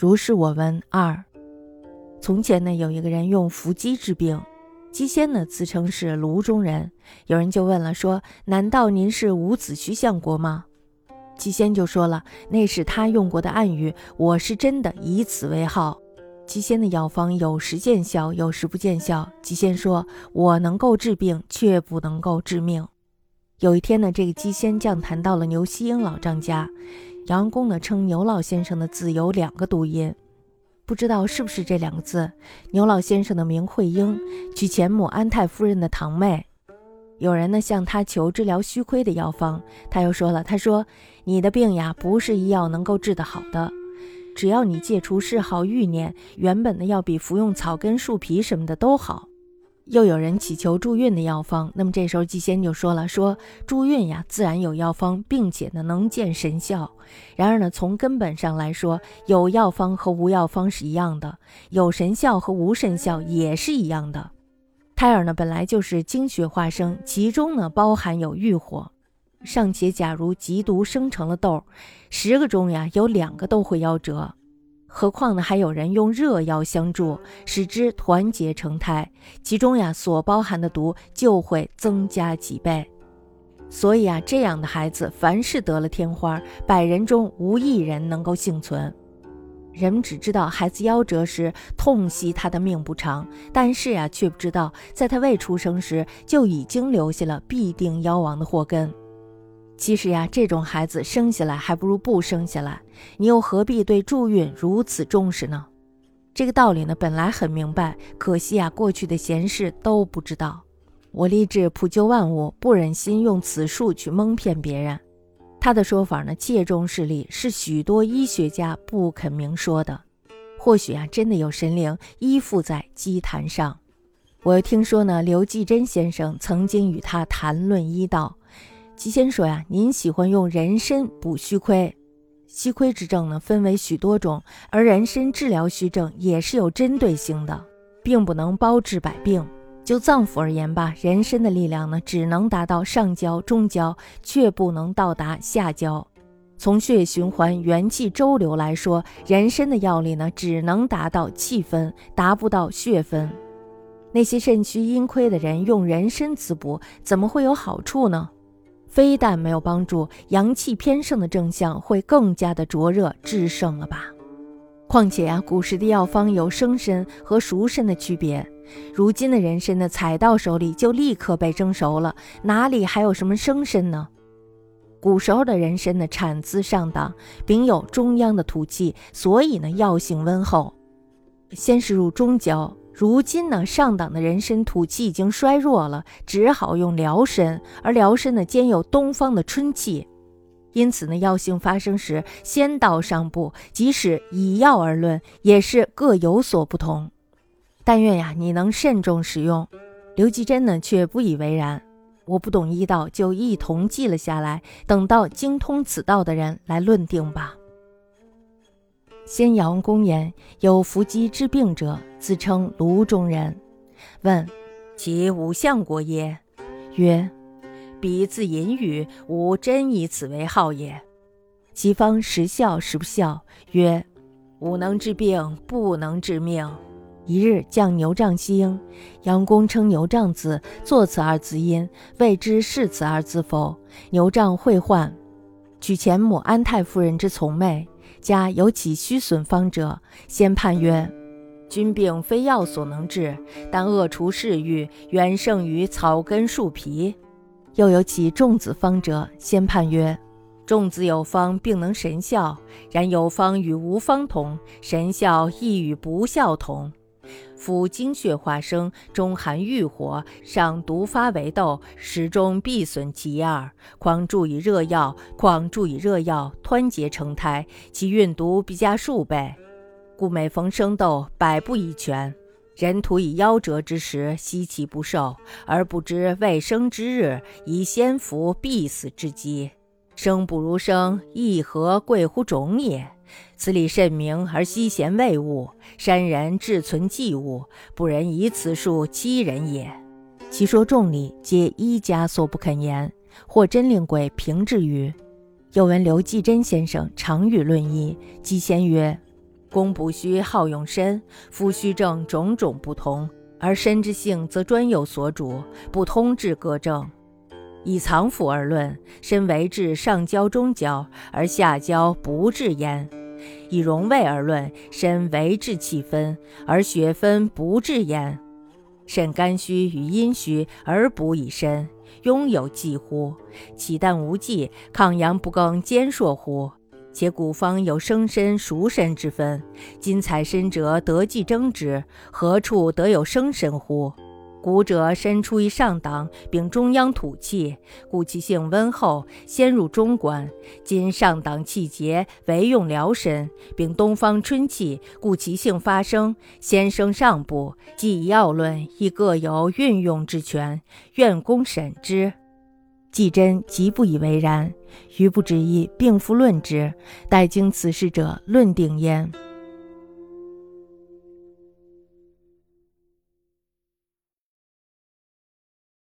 如是我闻二。从前呢，有一个人用伏鸡治病，姬仙呢自称是炉中人。有人就问了，说：“难道您是伍子胥相国吗？”姬仙就说了：“那是他用过的暗语，我是真的以此为号。”姬仙的药方有时见效，有时不见效。姬仙说：“我能够治病，却不能够治命。”有一天呢，这个姬仙降坛到了牛希英老丈家。杨公呢称牛老先生的字有两个读音，不知道是不是这两个字。牛老先生的名惠英，娶前母安太夫人的堂妹。有人呢向他求治疗虚亏的药方，他又说了：“他说你的病呀，不是医药能够治得好的，只要你戒除嗜好欲念，原本呢要比服用草根树皮什么的都好。”又有人祈求助孕的药方，那么这时候季仙就说了：“说助孕呀，自然有药方，并且呢能见神效。然而呢，从根本上来说，有药方和无药方是一样的，有神效和无神效也是一样的。胎儿呢本来就是精血化生，其中呢包含有欲火，尚且假如极毒生成了痘，十个中呀有两个都会夭折。”何况呢，还有人用热药相助，使之团结成胎，其中呀所包含的毒就会增加几倍。所以啊，这样的孩子，凡是得了天花，百人中无一人能够幸存。人们只知道孩子夭折时痛惜他的命不长，但是呀，却不知道在他未出生时就已经留下了必定夭亡的祸根。其实呀，这种孩子生下来还不如不生下来，你又何必对助孕如此重视呢？这个道理呢，本来很明白，可惜呀，过去的贤士都不知道。我立志普救万物，不忍心用此术去蒙骗别人。他的说法呢，切中事理，是许多医学家不肯明说的。或许啊，真的有神灵依附在祭坛上。我又听说呢，刘继珍先生曾经与他谈论医道。吉仙说呀，您喜欢用人参补虚亏，虚亏之症呢分为许多种，而人参治疗虚症也是有针对性的，并不能包治百病。就脏腑而言吧，人参的力量呢只能达到上焦、中焦，却不能到达下焦。从血液循环、元气周流来说，人参的药力呢只能达到气分，达不到血分。那些肾虚阴亏的人用人参滋补，怎么会有好处呢？非但没有帮助，阳气偏盛的症象会更加的灼热炽盛了吧？况且呀，古时的药方有生参和熟参的区别，如今的人参呢，采到手里就立刻被蒸熟了，哪里还有什么生参呢？古时候的人参呢，产自上党，并有中央的土气，所以呢，药性温厚。先是入中焦。如今呢，上党的人参土气已经衰弱了，只好用辽参，而辽参呢兼有东方的春气，因此呢，药性发生时先到上部。即使以药而论，也是各有所不同。但愿呀，你能慎重使用。刘继珍呢却不以为然。我不懂医道，就一同记了下来，等到精通此道的人来论定吧。先阳公言有伏击治病者，自称炉中人。问其五相国耶？曰：彼自隐语，吾真以此为号也。其方时效时不效？曰：吾能治病，不能治命。一日降牛杖西应，杨公称牛杖子，作此二字音，未知是此二字否？牛杖会患，举前母安太夫人之从妹。家有几虚损方者，先判曰：君病非药所能治，但恶除嗜欲，远胜于草根树皮。又有起重子方者，先判曰：重子有方，并能神效；然有方与无方同，神效亦与不效同。夫精血化生，中含欲火，上毒发为痘，始终必损其二。况注以热药，况注以热药，湍结成胎，其运毒必加数倍。故每逢生痘，百不宜全。人徒以夭折之时惜其不受，而不知未生之日以先服必死之机。生不如生，亦何贵乎种也？此理甚明，而惜贤未悟。山人志存祭物，不忍以此术欺人也。其说众理，皆医家所不肯言，或真令鬼平治于。又闻刘继珍先生常与论医，即先曰：公不须好用身，夫虚正种种不同，而身之性则专有所主，不通治各症。以藏腑而论，身为治上焦中焦，而下焦不治焉；以荣位而论，身为治气分，而血分不治焉。肾肝虚与阴虚而补以身，拥有忌乎？岂但无忌，抗阳不更兼硕乎？且古方有生身熟身之分，今采身者得忌争之，何处得有生身乎？古者身出于上党，并中央土气，故其性温厚，先入中关。今上党气结，唯用疗身，并东方春气，故其性发生，先生上部。既药论亦各有运用之权，愿公审之。季真极不以为然，余不止意并复论之，待经此事者论定焉。